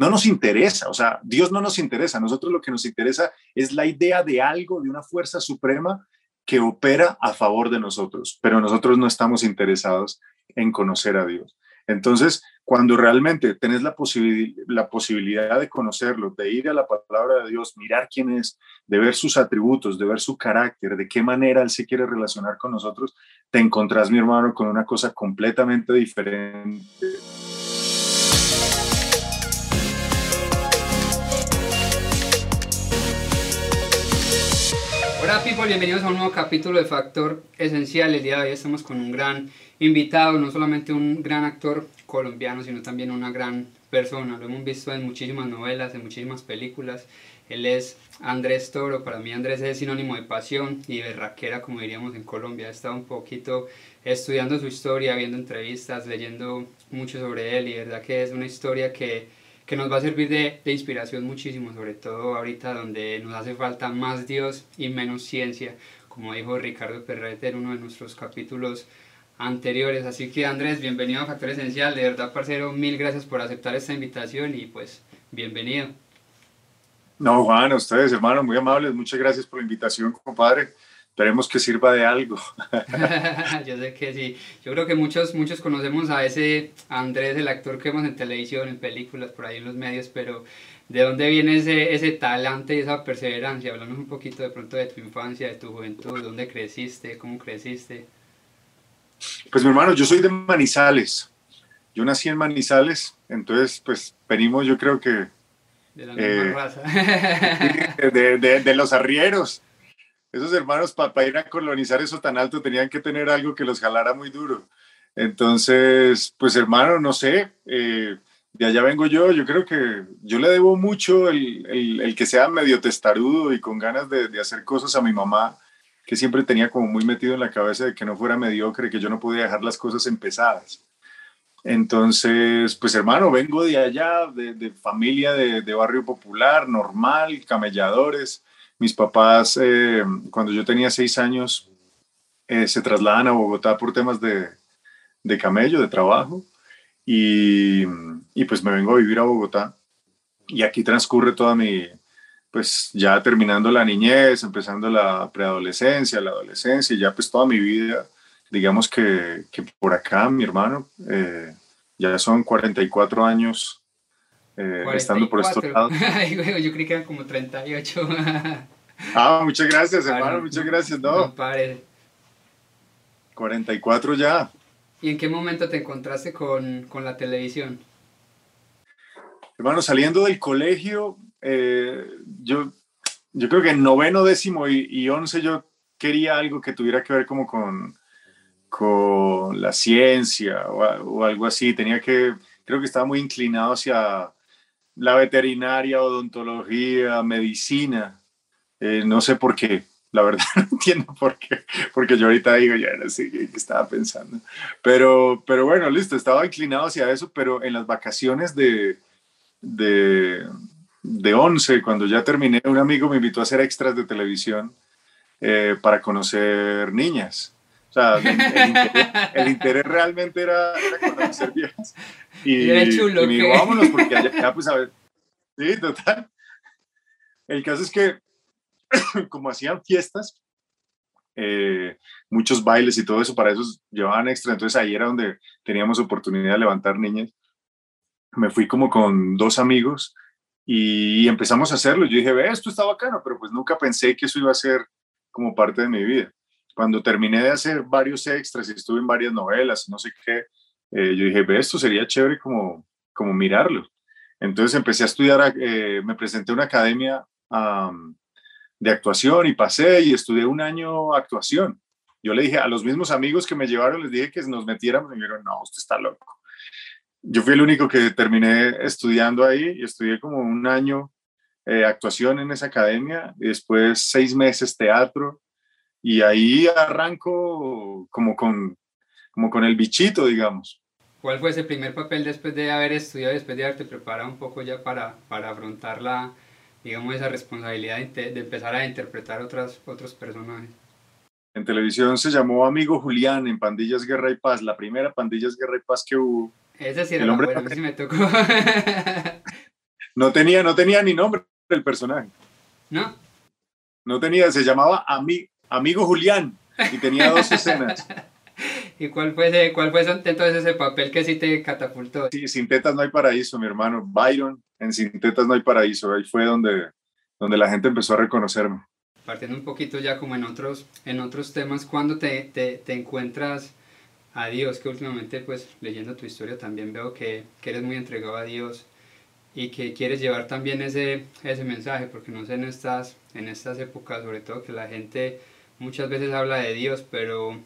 no nos interesa, o sea, Dios no nos interesa, nosotros lo que nos interesa es la idea de algo, de una fuerza suprema que opera a favor de nosotros, pero nosotros no estamos interesados en conocer a Dios. Entonces, cuando realmente tenés la, la posibilidad de conocerlo, de ir a la palabra de Dios, mirar quién es, de ver sus atributos, de ver su carácter, de qué manera Él se quiere relacionar con nosotros, te encontrás, mi hermano, con una cosa completamente diferente. Hola people, bienvenidos a un nuevo capítulo de Factor Esencial. El día de hoy estamos con un gran invitado, no solamente un gran actor colombiano, sino también una gran persona. Lo hemos visto en muchísimas novelas, en muchísimas películas. Él es Andrés Toro. Para mí Andrés es sinónimo de pasión y de raquera, como diríamos en Colombia. He estado un poquito estudiando su historia, viendo entrevistas, leyendo mucho sobre él y verdad que es una historia que que nos va a servir de, de, inspiración muchísimo, sobre todo ahorita donde nos hace falta más Dios y menos ciencia, como dijo Ricardo Perrete en uno de nuestros capítulos anteriores. Así que Andrés, bienvenido a Factor Esencial, de verdad, parcero, mil gracias por aceptar esta invitación y pues bienvenido. No, Juan, ustedes, hermanos, muy amables, muchas gracias por la invitación, compadre. Esperemos que sirva de algo. Yo sé que sí. Yo creo que muchos, muchos conocemos a ese Andrés, el actor que vemos en televisión, en películas, por ahí en los medios, pero ¿de dónde viene ese, ese talante y esa perseverancia? Hablamos un poquito de pronto de tu infancia, de tu juventud, dónde creciste, cómo creciste. Pues mi hermano, yo soy de Manizales. Yo nací en Manizales, entonces pues venimos yo creo que... De la misma eh, raza. de, de, de los arrieros esos hermanos para ir a colonizar eso tan alto tenían que tener algo que los jalara muy duro. Entonces, pues hermano, no sé, eh, de allá vengo yo, yo creo que yo le debo mucho el, el, el que sea medio testarudo y con ganas de, de, hacer cosas a mi mamá, que siempre tenía como muy metido en la cabeza de que no fuera mediocre, que yo no podía dejar las cosas empezadas. Entonces, pues hermano, vengo de allá, de, de familia de, de barrio popular, normal, camelladores mis papás, eh, cuando yo tenía seis años, eh, se trasladan a Bogotá por temas de, de camello, de trabajo, y, y, pues me vengo a vivir a Bogotá. Y aquí transcurre toda mi, pues ya terminando la niñez, empezando la preadolescencia, la adolescencia, y ya pues toda mi vida, digamos que, que por acá, mi hermano, eh, ya son 44 años eh, estando por estos lados. yo creí que eran como 38. ah, muchas gracias, hermano, muchas gracias. No, 44 ya. ¿Y en qué momento te encontraste con, con la televisión? Hermano, saliendo del colegio, eh, yo, yo creo que en noveno, décimo y, y, once yo quería algo que tuviera que ver como con, con la ciencia o, o algo así. Tenía que, creo que estaba muy inclinado hacia la veterinaria, odontología, medicina. Eh, no sé por qué, la verdad no entiendo por qué, porque yo ahorita digo, ya no sé qué estaba pensando. Pero, pero bueno, listo, estaba inclinado hacia eso, pero en las vacaciones de, de, de 11, cuando ya terminé, un amigo me invitó a hacer extras de televisión eh, para conocer niñas. O sea, el, interés, realmente era, conocer viejas. Y, era chulo, y me dijo, vámonos, porque allá, pues a ver. Sí, total. El caso es que, como hacían fiestas, eh, muchos bailes y todo eso, para eso llevaban extra. Entonces ahí era donde teníamos oportunidad de levantar niñas. Me fui como con dos amigos y empezamos a hacerlo. Yo dije, ve, esto está bacano, pero pues nunca pensé que eso iba a ser como parte de mi vida cuando terminé de hacer varios extras y estuve en varias novelas, no sé qué, eh, yo dije, ve, esto sería chévere como, como mirarlo. Entonces empecé a estudiar, eh, me presenté a una academia um, de actuación y pasé y estudié un año actuación. Yo le dije a los mismos amigos que me llevaron, les dije que nos metiéramos y me dijeron, no, usted está loco. Yo fui el único que terminé estudiando ahí y estudié como un año eh, actuación en esa academia y después seis meses teatro y ahí arranco como con, como con el bichito, digamos. ¿Cuál fue ese primer papel después de haber estudiado, después de haberte preparado un poco ya para, para afrontar la, digamos, esa responsabilidad de, de empezar a interpretar otras, otros personajes? En televisión se llamó Amigo Julián en Pandillas Guerra y Paz, la primera Pandillas Guerra y Paz que hubo. Esa sí era el hombre buena, sí me tocó. No tenía, no tenía ni nombre el personaje. ¿No? No tenía, se llamaba Amigo Julián y tenía dos escenas. ¿Y cuál fue, ese, cuál fue entonces ese papel que sí te catapultó? Sí, Sin Tetas No Hay Paraíso, mi hermano. Byron, en Sin Tetas No Hay Paraíso. Ahí fue donde, donde la gente empezó a reconocerme. Partiendo un poquito ya como en otros, en otros temas, ¿cuándo te, te, te encuentras a Dios? Que últimamente, pues, leyendo tu historia también veo que, que eres muy entregado a Dios y que quieres llevar también ese, ese mensaje, porque no sé, en estas, en estas épocas, sobre todo que la gente muchas veces habla de Dios, pero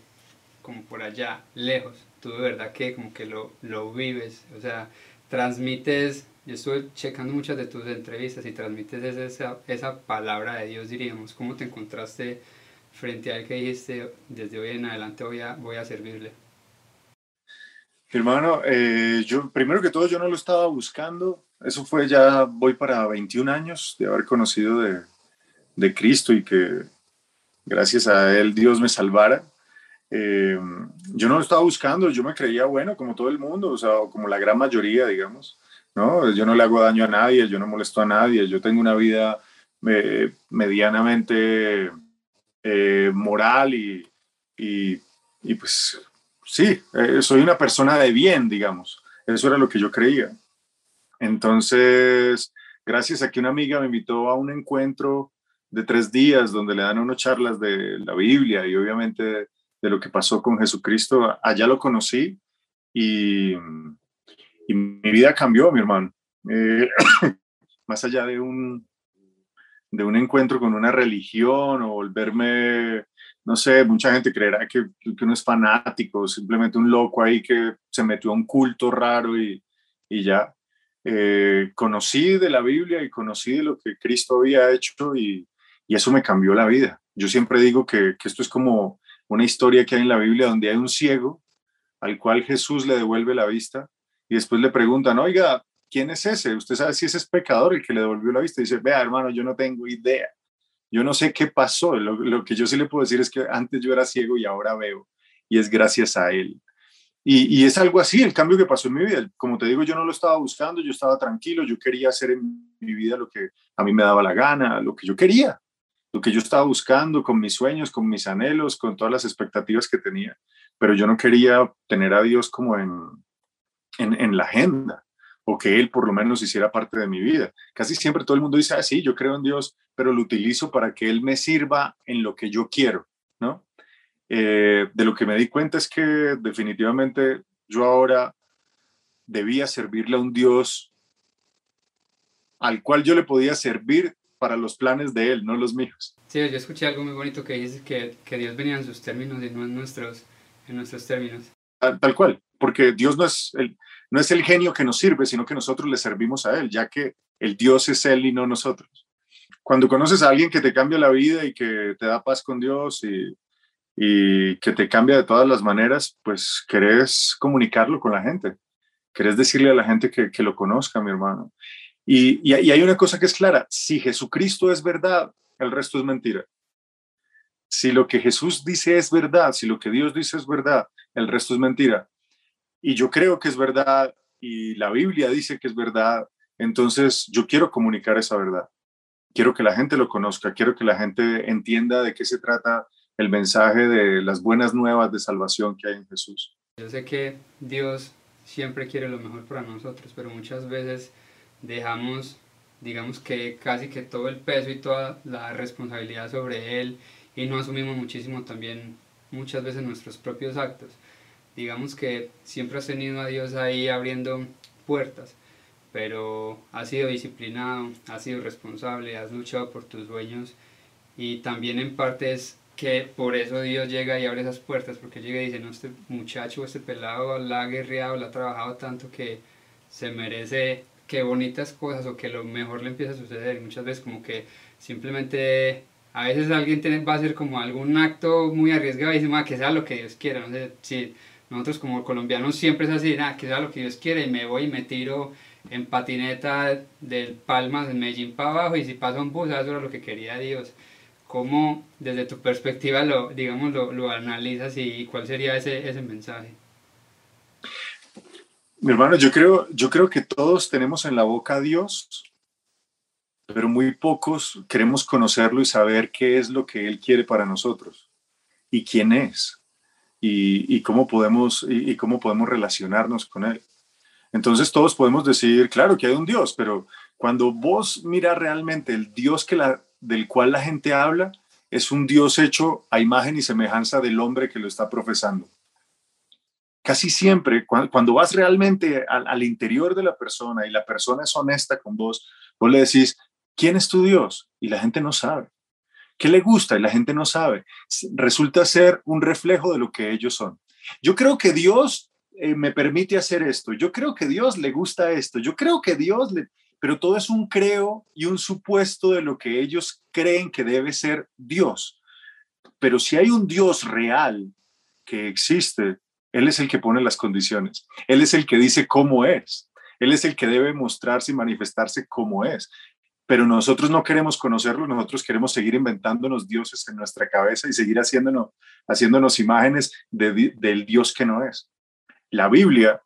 como por allá, lejos. Tú de verdad que como que lo, lo vives, o sea, transmites, yo estuve checando muchas de tus entrevistas y transmites esa, esa palabra de Dios, diríamos. ¿Cómo te encontraste frente a él que dijiste, desde hoy en adelante voy a, voy a servirle? Hermano, eh, yo primero que todo yo no lo estaba buscando, eso fue ya, voy para 21 años de haber conocido de, de Cristo y que gracias a Él Dios me salvara. Eh, yo no lo estaba buscando, yo me creía bueno como todo el mundo, o sea, como la gran mayoría, digamos, ¿no? Yo no le hago daño a nadie, yo no molesto a nadie, yo tengo una vida eh, medianamente eh, moral y, y, y, pues sí, soy una persona de bien, digamos, eso era lo que yo creía. Entonces, gracias a que una amiga me invitó a un encuentro de tres días donde le dan unas charlas de la Biblia y obviamente de lo que pasó con Jesucristo, allá lo conocí y, mi vida cambió, mi hermano. Eh, más allá de un, de un encuentro con una religión o volverme, no sé, mucha gente creerá que, que uno es fanático, simplemente un loco ahí que se metió a un culto raro y, y ya. Eh, conocí de la Biblia y conocí de lo que Cristo había hecho y, eso me cambió la vida. Yo siempre digo que, esto es como una historia que hay en la Biblia donde hay un ciego al cual Jesús le devuelve la vista y después le preguntan, oiga, ¿quién es ese? ¿Usted sabe si ese es pecador el que le devolvió la vista? Y dice, vea, hermano, yo no tengo idea. Yo no sé qué pasó. Lo, lo que yo sí le puedo decir es que antes yo era ciego y ahora veo. Y es gracias a él. Y, es algo así el cambio que pasó en mi vida. Como te digo, yo no lo estaba buscando, yo estaba tranquilo, yo quería hacer en mi vida lo que a mí me daba la gana, lo que yo quería, lo que yo estaba buscando con mis sueños, con mis anhelos, con todas las expectativas que tenía. Pero yo no quería tener a Dios como en, en, la agenda o que Él por lo menos hiciera parte de mi vida. Casi siempre todo el mundo dice, ah, sí, yo creo en Dios, pero lo utilizo para que Él me sirva en lo que yo quiero, ¿no? Eh, de lo que me di cuenta es que definitivamente yo ahora debía servirle a un Dios al cual yo le podía servir para los planes de Él, no los míos. Sí, yo escuché algo muy bonito que dice que, que Dios venía en sus términos y no en nuestros, en nuestros términos. Tal, cual, porque Dios no es, el, no es el genio que nos sirve, sino que nosotros le servimos a Él, ya que el Dios es Él y no nosotros. Cuando conoces a alguien que te cambia la vida y que te da paz con Dios y, y que te cambia de todas las maneras, pues querés comunicarlo con la gente, querés decirle a la gente que, que lo conozca, mi hermano. Y, hay una cosa que es clara, si Jesucristo es verdad, el resto es mentira. Si lo que Jesús dice es verdad, si lo que Dios dice es verdad, el resto es mentira. Y yo creo que es verdad y la Biblia dice que es verdad, entonces yo quiero comunicar esa verdad. Quiero que la gente lo conozca, quiero que la gente entienda de qué se trata el mensaje de las buenas nuevas de salvación que hay en Jesús. Yo sé que Dios siempre quiere lo mejor para nosotros, pero muchas veces dejamos, digamos que casi que todo el peso y toda la responsabilidad sobre Él y no asumimos muchísimo también muchas veces nuestros propios actos. Digamos que siempre has tenido a Dios ahí abriendo puertas, pero has sido disciplinado, has sido responsable, has luchado por tus sueños y también en parte es que por eso Dios llega y abre esas puertas, porque llega y dice, no, este muchacho, este pelado la ha guerreado, la ha trabajado tanto que se merece que bonitas cosas o que lo mejor le empieza a suceder. Muchas veces como que simplemente, a veces alguien tiene, va a hacer como algún acto muy arriesgado y dice, que sea lo que Dios quiera. No sé si nosotros como colombianos siempre es así, nada, que sea lo que Dios quiere y me voy y me tiro en patineta del Palmas en Medellín para abajo y si pasa un bus, eso era lo que quería Dios. ¿Cómo desde tu perspectiva lo, digamos, lo, analizas y cuál sería ese, ese mensaje? Mi hermano, yo creo, yo creo que todos tenemos en la boca a Dios pero muy pocos queremos conocerlo y saber qué es lo que Él quiere para nosotros y quién es y, cómo, podemos, y, cómo podemos relacionarnos con Él. Entonces todos podemos decir, claro que hay un Dios, pero cuando vos miras realmente el Dios que la, del cual la gente habla, es un Dios hecho a imagen y semejanza del hombre que lo está profesando. Casi siempre, cuando, vas realmente al, al interior de la persona y la persona es honesta con vos, vos le decís, ¿quién es tu Dios? Y la gente no sabe. ¿Qué le gusta? Y la gente no sabe. Resulta ser un reflejo de lo que ellos son. Yo creo que Dios eh, me permite hacer esto. Yo creo que Dios le gusta esto. Yo creo que Dios le... Pero todo es un creo y un supuesto de lo que ellos creen que debe ser Dios. Pero si hay un Dios real que existe, Él es el que pone las condiciones. Él es el que dice cómo es. Él es el que debe mostrarse y manifestarse como es pero nosotros no queremos conocerlo, nosotros queremos seguir inventándonos dioses en nuestra cabeza y seguir haciéndonos, haciéndonos imágenes del Dios que no es. La Biblia,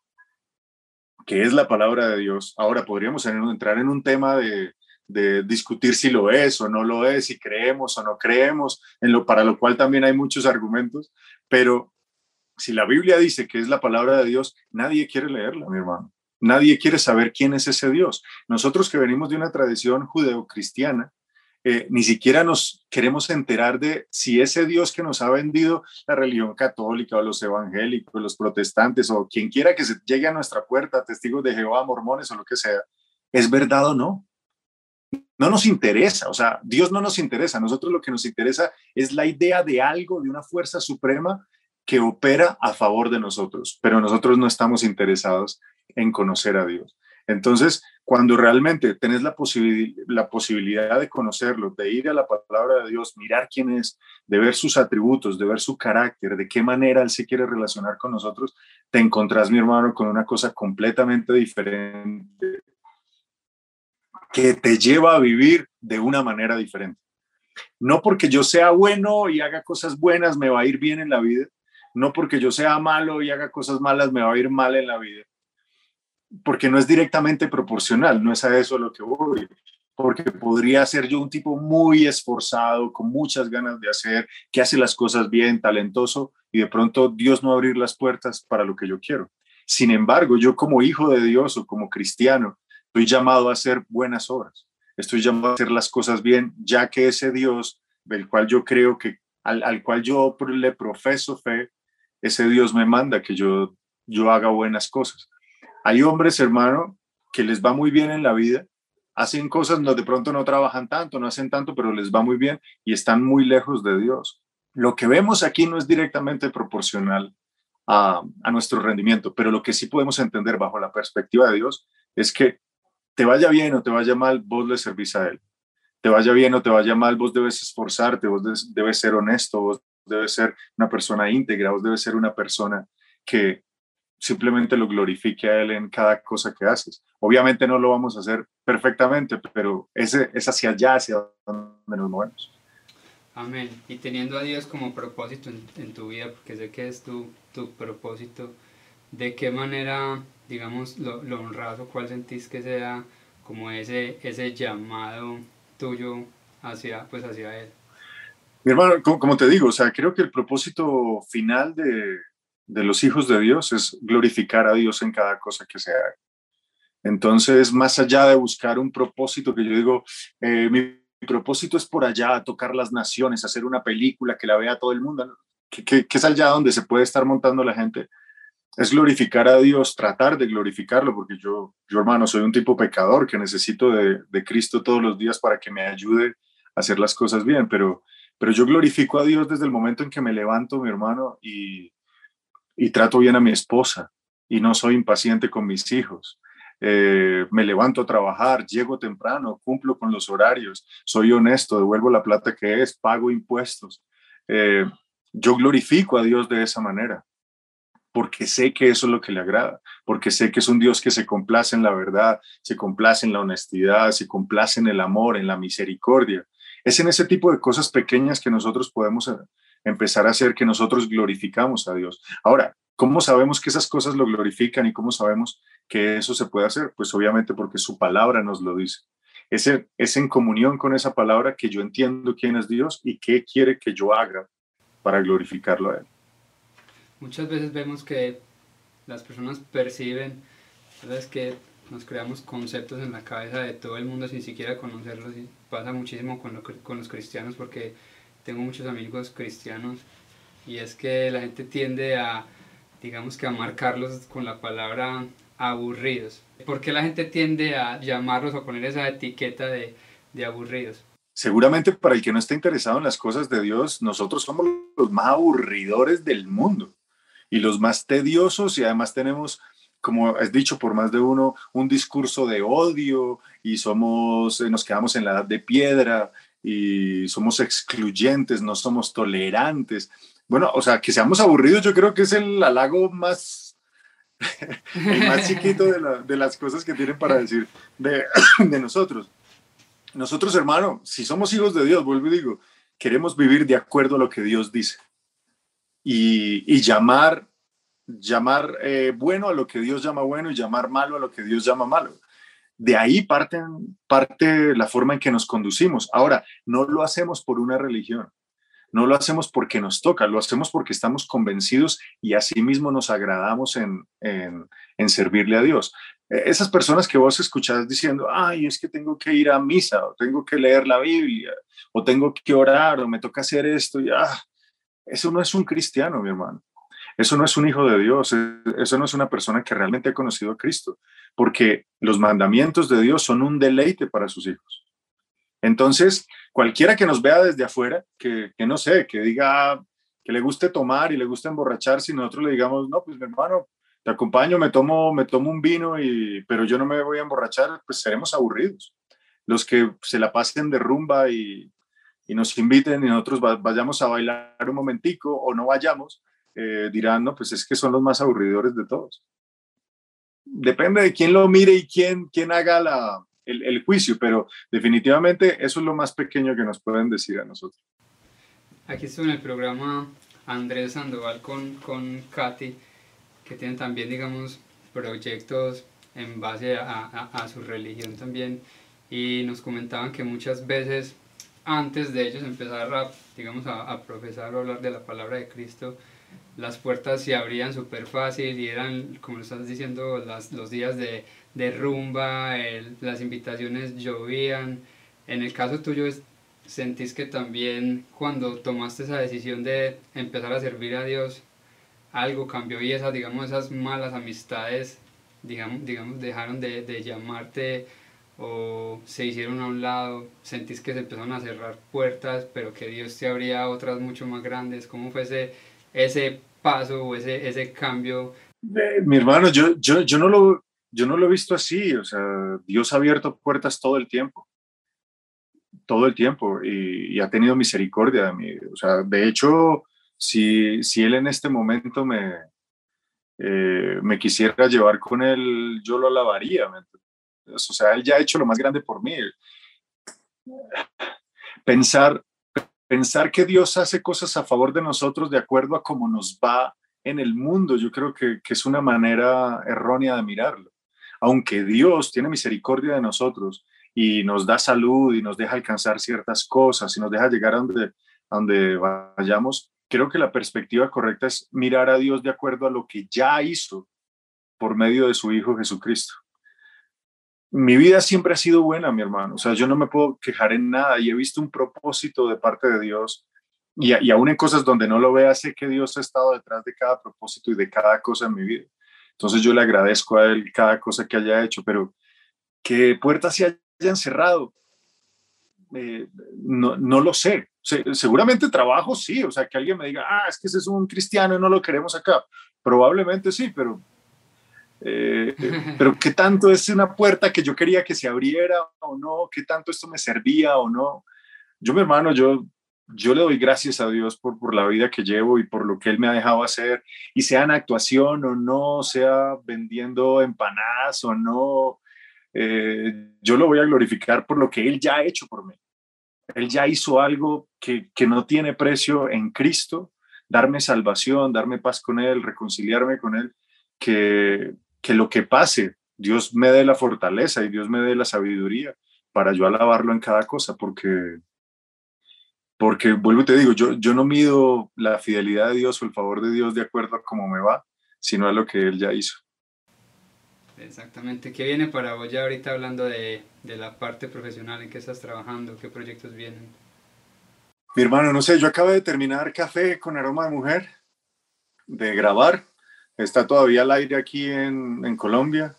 que es la palabra de Dios, ahora podríamos entrar en un tema de, discutir si lo es o no lo es, si creemos o no creemos, en lo, para lo cual también hay muchos argumentos, pero si la Biblia dice que es la palabra de Dios, nadie quiere leerla, mi hermano. Nadie quiere saber quién es ese Dios. Nosotros que venimos de una tradición judeocristiana, eh, ni siquiera nos queremos enterar de si ese Dios que nos ha vendido la religión católica o los evangélicos, los protestantes o quien quiera que se llegue a nuestra puerta, testigos de Jehová, mormones o lo que sea, es verdad o no. No nos interesa, o sea, Dios no nos interesa. Nosotros lo que nos interesa es la idea de algo, de una fuerza suprema que opera a favor de nosotros, pero nosotros no estamos interesados en conocer a Dios. Entonces, cuando realmente tenés la, la posibilidad de conocerlo, de ir a la palabra de Dios, mirar quién es, de ver sus atributos, de ver su carácter, de qué manera Él se quiere relacionar con nosotros, te encontrás, mi hermano, con una cosa completamente diferente que te lleva a vivir de una manera diferente. No porque yo sea bueno y haga cosas buenas me va a ir bien en la vida, no porque yo sea malo y haga cosas malas me va a ir mal en la vida, porque no es directamente proporcional, no es a eso lo que voy, porque podría ser yo un tipo muy esforzado, con muchas ganas de hacer, que hace las cosas bien, talentoso, y de pronto Dios no abrir las puertas para lo que yo quiero. Sin embargo, yo como hijo de Dios o como cristiano, estoy llamado a hacer buenas obras, estoy llamado a hacer las cosas bien, ya que ese Dios del cual yo creo que, al, al cual yo le profeso fe, ese Dios me manda que yo, yo haga buenas cosas. Hay hombres, hermano, que les va muy bien en la vida, hacen cosas, no, de pronto no trabajan tanto, no hacen tanto, pero les va muy bien y están muy lejos de Dios. Lo que vemos aquí no es directamente proporcional a, a nuestro rendimiento, pero lo que sí podemos entender bajo la perspectiva de Dios es que te vaya bien o te vaya mal, vos le servís a Él. Te vaya bien o te vaya mal, vos debes esforzarte, vos debes ser honesto, vos debes ser una persona íntegra, vos debes ser una persona que, simplemente lo glorifique a Él en cada cosa que haces. Obviamente no lo vamos a hacer perfectamente, pero ese, es hacia allá, hacia donde nos movemos. Amén. Y teniendo a Dios como propósito en, tu vida, porque sé que es tu, tu propósito, ¿de qué manera, digamos, lo, lo honrado, cuál sentís que sea como ese, ese llamado tuyo hacia, pues hacia Él? Mi hermano, como, te digo, o sea, creo que el propósito final de, de los hijos de Dios es glorificar a Dios en cada cosa que se haga. Entonces, más allá de buscar un propósito que yo digo, eh, mi propósito es por allá, tocar las naciones, hacer una película que la vea todo el mundo, que, es allá donde se puede estar montando la gente, es glorificar a Dios, tratar de glorificarlo, porque yo, yo hermano, soy un tipo pecador que necesito de, de Cristo todos los días para que me ayude a hacer las cosas bien, pero, pero yo glorifico a Dios desde el momento en que me levanto, mi hermano, y, y trato bien a mi esposa y no soy impaciente con mis hijos. Eh, me levanto a trabajar, llego temprano, cumplo con los horarios, soy honesto, devuelvo la plata que es, pago impuestos. Eh, yo glorifico a Dios de esa manera, porque sé que eso es lo que le agrada, porque sé que es un Dios que se complace en la verdad, se complace en la honestidad, se complace en el amor, en la misericordia. Es en ese tipo de cosas pequeñas que nosotros podemos empezar a hacer que nosotros glorificamos a Dios. Ahora, ¿cómo sabemos que esas cosas lo glorifican y cómo sabemos que eso se puede hacer? Pues obviamente porque su palabra nos lo dice. Es en, es en comunión con esa palabra que yo entiendo quién es Dios y qué quiere que yo haga para glorificarlo a Él. Muchas veces vemos que las personas perciben, ¿sabes? que nos creamos conceptos en la cabeza de todo el mundo sin siquiera conocerlos y pasa muchísimo con, con los cristianos porque tengo muchos amigos cristianos y es que la gente tiende a, digamos que a marcarlos con la palabra aburridos. ¿Por qué la gente tiende a llamarlos o poner esa etiqueta de, de aburridos? Seguramente para el que no está interesado en las cosas de Dios, nosotros somos los más aburridores del mundo y los más tediosos y además tenemos como has dicho por más de uno, un discurso de odio y somos, eh, nos quedamos en la edad de piedra y somos excluyentes, no somos tolerantes. Bueno, o sea, que seamos aburridos yo creo que es el halago más, el más chiquito de, las cosas que tienen para decir de, de nosotros. Nosotros, hermano, si somos hijos de Dios, vuelvo y digo, queremos vivir de acuerdo a lo que Dios dice y, y llamar, llamar eh, bueno a lo que Dios llama bueno y llamar malo a lo que Dios llama malo. De ahí parte, parte la forma en que nos conducimos. Ahora, no lo hacemos por una religión, no lo hacemos porque nos toca, lo hacemos porque estamos convencidos y asimismo nos agradamos en, en, servirle a Dios. E, esas personas que vos escuchás diciendo, ay, es que tengo que ir a misa, o tengo que leer la Biblia, o tengo que orar, o me toca hacer esto, y ah, eso no es un cristiano, mi hermano. Eso no es un hijo de Dios, eso no es una persona que realmente ha conocido a Cristo, porque los mandamientos de Dios son un deleite para sus hijos. Entonces, cualquiera que nos vea desde afuera, que, no sé, que diga que le guste tomar y le guste emborracharse y nosotros le digamos, no, pues mi hermano, te acompaño, me tomo, me tomo un vino, y, pero yo no me voy a emborrachar, pues seremos aburridos. Los que se la pasen de rumba y, y nos inviten y nosotros vayamos a bailar un momentico o no vayamos, eh, dirán, no, pues es que son los más aburridores de todos. Depende de quién lo mire y quién, quién haga la, el, juicio, pero definitivamente eso es lo más pequeño que nos pueden decir a nosotros. Aquí estoy en el programa Andrés Sandoval con, con Katy, que tienen también, digamos, proyectos en base a, a, su religión también, y nos comentaban que muchas veces antes de ellos empezar a, digamos, a, profesar o hablar de la palabra de Cristo, las puertas se abrían súper fácil y eran, como estás diciendo, las, los días de de rumba, las invitaciones llovían. En el caso tuyo, ¿sentís que también cuando tomaste esa decisión de empezar a servir a Dios, algo cambió y esas, digamos, esas malas amistades, digamos, digamos dejaron de, de llamarte o se hicieron a un lado? ¿Sentís que se empezaron a cerrar puertas, pero que Dios te abría otras mucho más grandes? ¿Cómo fue ese, ese paso o ese, ese cambio? mi hermano, yo, yo, yo no lo yo no lo he visto así, o sea, Dios ha abierto puertas todo el tiempo, todo el tiempo, y, ha tenido misericordia de mí. O sea, de hecho, si, si Él en este momento me, eh, me quisiera llevar con Él, yo lo alabaría. O sea, Él ya ha hecho lo más grande por mí. Pensar, pensar que Dios hace cosas a favor de nosotros de acuerdo a cómo nos va en el mundo, yo creo que, que es una manera errónea de mirarlo aunque Dios tiene misericordia de nosotros y nos da salud y nos deja alcanzar ciertas cosas y nos deja llegar a donde, donde vayamos, creo que la perspectiva correcta es mirar a Dios de acuerdo a lo que ya hizo por medio de su Hijo Jesucristo. Mi vida siempre ha sido buena, mi hermano. O sea, yo no me puedo quejar en nada y he visto un propósito de parte de Dios. Y, y aún en cosas donde no lo vea, sé que Dios ha estado detrás de cada propósito y de cada cosa en mi vida. Entonces yo le agradezco a él cada cosa que haya hecho, pero que puertas se hayan cerrado, eh, no, no, lo sé. seguramente trabajo sí, o sea, que alguien me diga, ah, es que ese es un cristiano y no lo queremos acá. Probablemente sí, pero, eh, pero ¿qué tanto es una puerta que yo quería que se abriera o no? ¿Qué tanto esto me servía o no? Yo, mi hermano, yo yo le doy gracias a Dios por, por la vida que llevo y por lo que Él me ha dejado hacer, y sea en actuación o no, sea vendiendo empanadas o no, eh, yo lo voy a glorificar por lo que Él ya ha hecho por mí. Él ya hizo algo que, que no tiene precio en Cristo, darme salvación, darme paz con Él, reconciliarme con Él, que, que lo que pase, Dios me dé la fortaleza y Dios me dé la sabiduría para yo alabarlo en cada cosa, porque, porque vuelvo y te digo, yo, yo no mido la fidelidad de Dios o el favor de Dios de acuerdo a cómo me va, sino a lo que Él ya hizo. Exactamente. ¿Qué viene para vos ya ahorita hablando de, de la parte profesional en que estás trabajando? ¿Qué proyectos vienen? Mi hermano, no sé, yo acabo de terminar Café con Aroma de Mujer, de grabar. Está todavía al aire aquí en, en Colombia.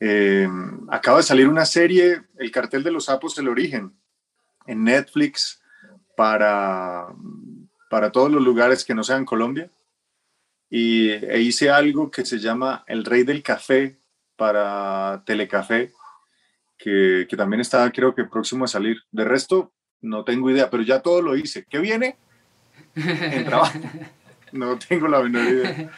Eh, acaba de salir una serie, El cartel de los sapos, el origen, en Netflix para, para todos los lugares que no sean Colombia. Y e hice algo que se llama El Rey del Café para Telecafé, que, que también está creo que próximo a salir. De resto, no tengo idea, pero ya todo lo hice. ¿Qué viene? En trabajo. No tengo la menor idea.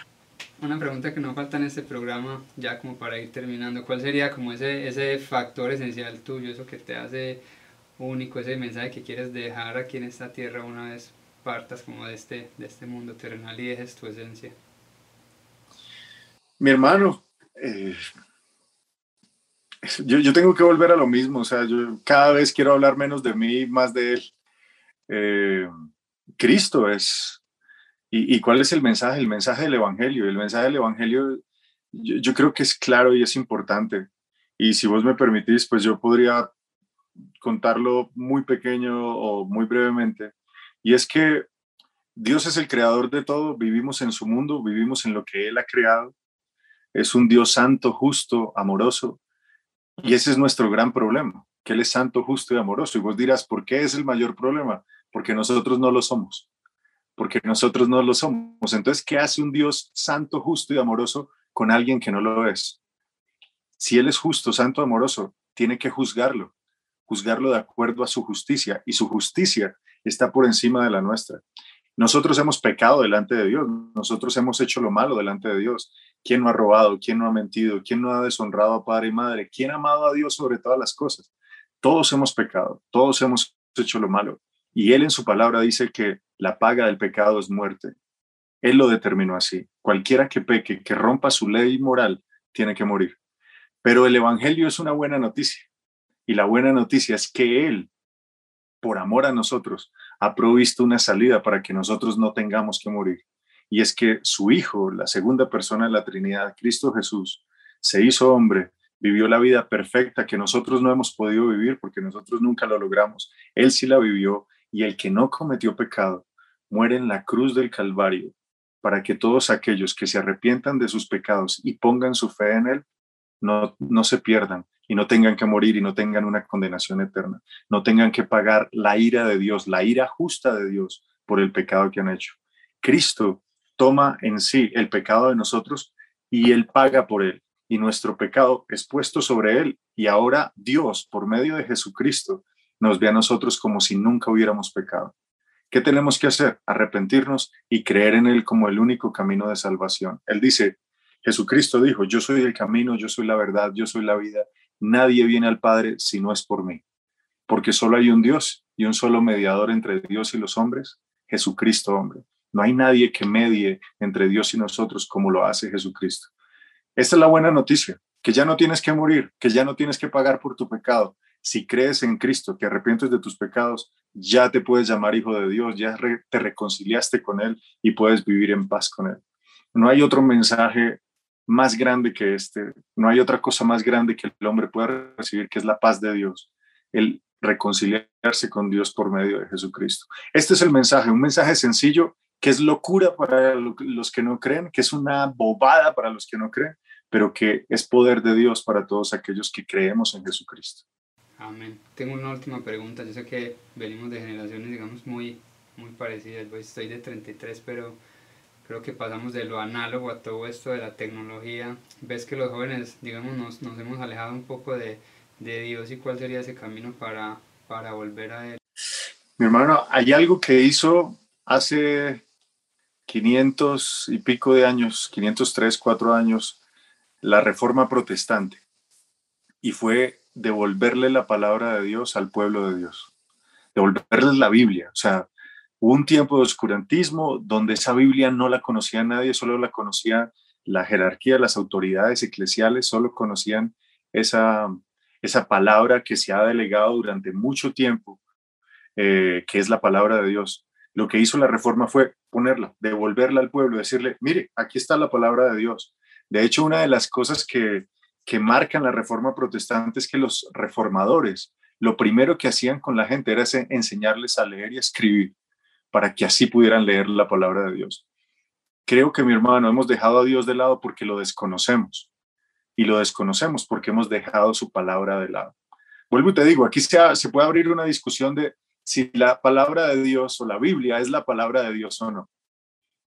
Una pregunta que no falta en este programa, ya como para ir terminando, ¿cuál sería como ese, ese factor esencial tuyo, eso que te hace único, ese mensaje que quieres dejar aquí en esta tierra una vez partas como de este, de este mundo terrenal y dejes tu esencia? Mi hermano, eh, yo, yo, tengo que volver a lo mismo, o sea, yo cada vez quiero hablar menos de mí, más de él. Eh, Cristo es, y, cuál es el mensaje? El mensaje del Evangelio. El mensaje del Evangelio yo, yo, creo que es claro y es importante. Y si vos me permitís, pues yo podría contarlo muy pequeño o muy brevemente. Y es que Dios es el creador de todo, vivimos en su mundo, vivimos en lo que Él ha creado. Es un Dios santo, justo, amoroso, y ese es nuestro gran problema, que Él es santo, justo y amoroso. Y vos dirás, ¿por qué es el mayor problema? Porque nosotros no lo somos. Porque nosotros no lo somos. Entonces, ¿qué hace un Dios santo, justo y amoroso con alguien que no lo es? Si Él es justo, santo, amoroso, tiene que juzgarlo, juzgarlo de acuerdo a su justicia. Y su justicia está por encima de la nuestra. Nosotros hemos pecado delante de Dios, nosotros hemos hecho lo malo delante de Dios. ¿Quién no ha robado? ¿Quién no ha mentido? ¿Quién no ha deshonrado a padre y madre? ¿Quién ha amado a Dios sobre todas las cosas? Todos hemos pecado, todos hemos hecho lo malo. Y Él en su palabra dice que la paga del pecado es muerte. Él lo determinó así. Cualquiera que peque, que rompa su ley moral, tiene que morir. Pero el Evangelio es una buena noticia. Y la buena noticia es que Él, por amor a nosotros, ha provisto una salida para que nosotros no tengamos que morir. Y es que su Hijo, la segunda persona de la Trinidad, Cristo Jesús, se hizo hombre, vivió la vida perfecta que nosotros no hemos podido vivir porque nosotros nunca lo logramos. Él sí la vivió y el que no cometió pecado muere en la cruz del Calvario para que todos aquellos que se arrepientan de sus pecados y pongan su fe en Él no, no se pierdan, y no tengan que morir y no tengan una condenación eterna, no tengan que pagar la ira de Dios, la ira justa de Dios por el pecado que han hecho. Cristo toma en sí el pecado de nosotros y Él paga por él. Y nuestro pecado es puesto sobre Él. Y ahora Dios, por medio de Jesucristo, nos ve a nosotros como si nunca hubiéramos pecado. ¿Qué tenemos que hacer? Arrepentirnos y creer en Él como el único camino de salvación. Él dice, Jesucristo dijo, yo soy el camino, yo soy la verdad, yo soy la vida Nadie viene al Padre si no es por mí, porque solo hay un Dios y un solo mediador entre Dios y los hombres, Jesucristo hombre. No hay nadie que medie entre Dios y nosotros como lo hace Jesucristo. Esta es la buena noticia, que ya no tienes que morir, que ya no tienes que pagar por tu pecado. Si crees en Cristo, te arrepientes de tus pecados, ya te puedes llamar hijo de Dios, ya te reconciliaste con Él y puedes vivir en paz con Él. No hay otro mensaje más grande que este. No hay otra cosa más grande que el hombre pueda recibir, que es la paz de Dios, el reconciliarse con Dios por medio de Jesucristo. Este es el mensaje, un mensaje sencillo que es locura para los que no creen, que es una bobada para los que no creen, pero que es poder de Dios para todos aquellos que creemos en Jesucristo. Amén. Tengo una última pregunta. Yo sé que venimos de generaciones, digamos, muy, muy parecidas. Pues estoy de 33, pero creo que pasamos de lo análogo a todo esto de la tecnología. Ves que los jóvenes, digamos, nos, nos hemos alejado un poco de, de, Dios y cuál sería ese camino para, para volver a Él. Mi hermano, hay algo que hizo hace 500 y pico de años, 503, 4 años, la reforma protestante. Y fue devolverle la palabra de Dios al pueblo de Dios, devolverles la Biblia. O sea, Hubo un tiempo de oscurantismo donde esa Biblia no la conocía nadie, solo la conocía la jerarquía, las autoridades eclesiales, solo conocían esa, esa palabra que se ha delegado durante mucho tiempo, eh, que es la palabra de Dios. Lo que hizo la reforma fue ponerla, devolverla al pueblo, decirle, mire, aquí está la palabra de Dios. De hecho, una de las cosas que, que marcan la reforma protestante es que los reformadores, lo primero que hacían con la gente era enseñarles a leer y a escribir para que así pudieran leer la palabra de Dios. Creo que mi hermano, hemos dejado a Dios de lado porque lo desconocemos y lo desconocemos porque hemos dejado su palabra de lado. Vuelvo y te digo, aquí se, se puede abrir una discusión de si la palabra de Dios o la Biblia es la palabra de Dios o no.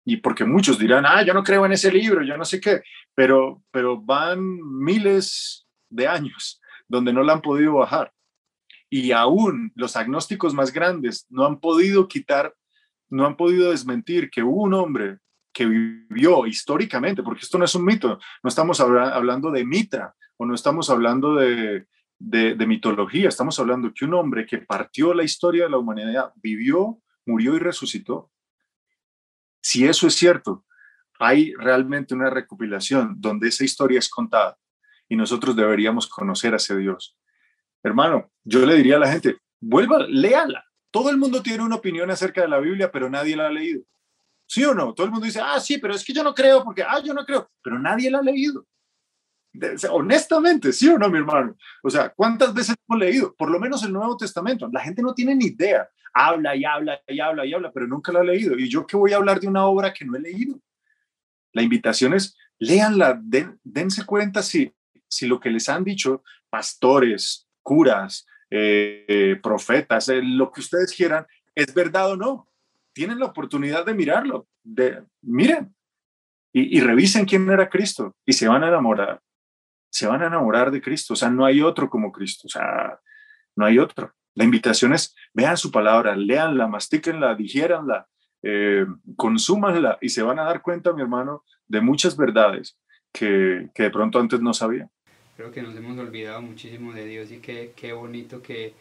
Y porque muchos dirán, ah, yo no creo en ese libro, yo no sé qué, pero, pero van miles de años donde no la han podido bajar. Y aún los agnósticos más grandes no han podido quitar, no han podido desmentir que hubo un hombre que vivió históricamente, porque esto no es un mito, no estamos hablando de Mitra o no estamos hablando de, de, mitología, estamos hablando que un hombre que partió la historia de la humanidad, vivió, murió y resucitó. Si eso es cierto, hay realmente una recopilación donde esa historia es contada y nosotros deberíamos conocer a ese Dios. Hermano, yo le diría a la gente, vuelva, léala. Todo el mundo tiene una opinión acerca de la Biblia, pero nadie la ha leído. ¿Sí o no? Todo el mundo dice, ah, sí, pero es que yo no creo, porque, ah, yo no creo, pero nadie la ha leído. Honestamente, ¿sí o no, mi hermano? O sea, ¿cuántas veces hemos leído? Por lo menos el Nuevo Testamento. La gente no tiene ni idea. Habla y habla y habla y habla, pero nunca la ha leído. ¿Y yo qué voy a hablar de una obra que no he leído? La invitación es, léanla, dense cuenta si, si lo que les han dicho pastores, curas, eh, profetas, eh, lo que ustedes quieran, es verdad o no tienen la oportunidad de mirarlo, de miren y, revisen quién era Cristo y se van a enamorar, se van a enamorar de Cristo, o sea, no hay otro como Cristo, o sea, no hay otro. La invitación es, vean su palabra, leanla, mastíquenla, digiéranla, eh, consúmanla y se van a dar cuenta, mi hermano, de muchas verdades que, que de pronto antes no sabían. Creo que nos hemos olvidado muchísimo de Dios y qué, qué bonito que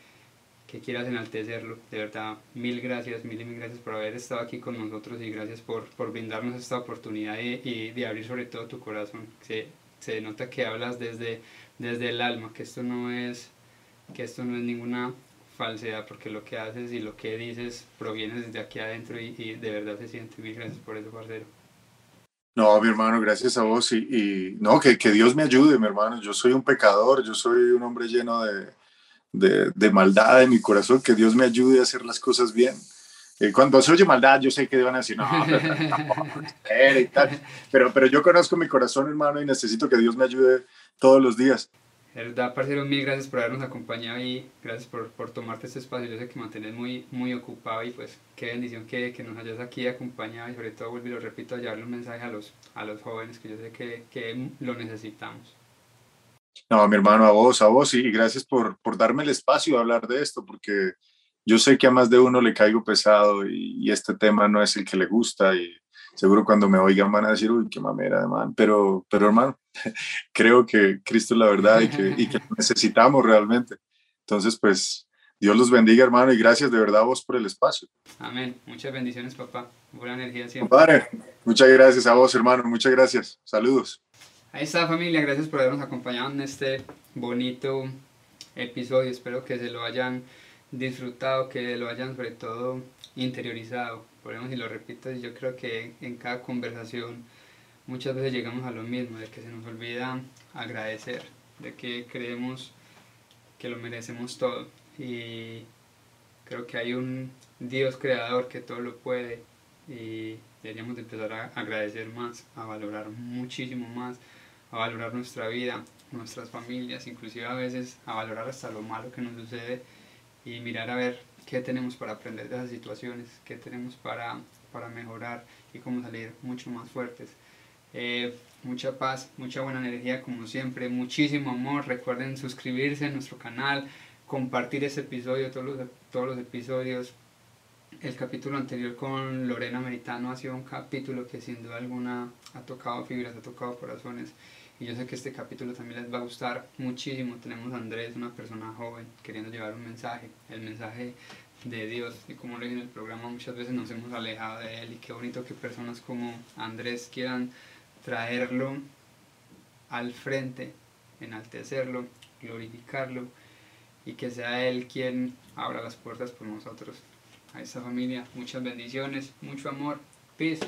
que quieras enaltecerlo. De verdad, mil gracias, mil y mil gracias por haber estado aquí con nosotros y gracias por, por brindarnos esta oportunidad y, de abrir sobre todo tu corazón. Se, se nota que hablas desde, desde el alma, que esto no es que esto no es ninguna falsedad porque lo que haces y lo que dices proviene desde aquí adentro y, de verdad se siente. Mil gracias por eso, parcero. No, mi hermano, gracias a vos y, no, que, que Dios me ayude, mi hermano. Yo soy un pecador, yo soy un hombre lleno de, de, maldad en mi corazón, que Dios me ayude a hacer las cosas bien. Cuando se oye maldad, yo sé que van a decir, no, pero, pero yo conozco mi corazón, hermano, y necesito que Dios me ayude todos los días. verdad, parcero, mil gracias por habernos acompañado y gracias por, por tomarte este espacio. Yo sé que mantenés muy, muy ocupado y pues qué bendición que, que nos hayas aquí acompañado y sobre todo, vuelvo y lo repito, a llevarle un mensaje a los, a los jóvenes que yo sé que, que lo necesitamos. No, mi hermano, a vos, a vos, y gracias por, por darme el espacio de hablar de esto, porque yo sé que a más de uno le caigo pesado y, este tema no es el que le gusta y seguro cuando me oigan van a decir, uy, qué mamera man, pero, pero hermano, creo que Cristo es la verdad y que, y que necesitamos realmente. Entonces, pues, Dios los bendiga, hermano, y gracias de verdad a vos por el espacio. Amén. Muchas bendiciones, papá. Buena energía siempre. Padre, muchas gracias a vos, hermano. Muchas gracias. Saludos. Ahí está familia, gracias por habernos acompañado en este bonito episodio. Espero que se lo hayan disfrutado, que lo hayan sobre todo interiorizado. Ejemplo, si lo repito, yo creo que en cada conversación muchas veces llegamos a lo mismo, de que se nos olvida agradecer, de que creemos que lo merecemos todo. Y creo que hay un Dios creador que todo lo puede y deberíamos empezar a agradecer más, a valorar muchísimo más a valorar nuestra vida, nuestras familias, inclusive a veces a valorar hasta lo malo que nos sucede y mirar a ver qué tenemos para aprender de esas situaciones, qué tenemos para, para mejorar y cómo salir mucho más fuertes. Eh, mucha paz, mucha buena energía como siempre, muchísimo amor. Recuerden suscribirse a nuestro canal, compartir este episodio, todos los, todos los episodios. El capítulo anterior con Lorena Meritano ha sido un capítulo que sin duda alguna ha tocado fibras, ha tocado corazones. Y yo sé que este capítulo también les va a gustar muchísimo. Tenemos a Andrés, una persona joven, queriendo llevar un mensaje, el mensaje de Dios. Y como lo dije en el programa, muchas veces nos hemos alejado de Él. Y qué bonito que personas como Andrés quieran traerlo al frente, enaltecerlo, glorificarlo y que sea Él quien abra las puertas por nosotros. A esta familia, muchas bendiciones, mucho amor, peace.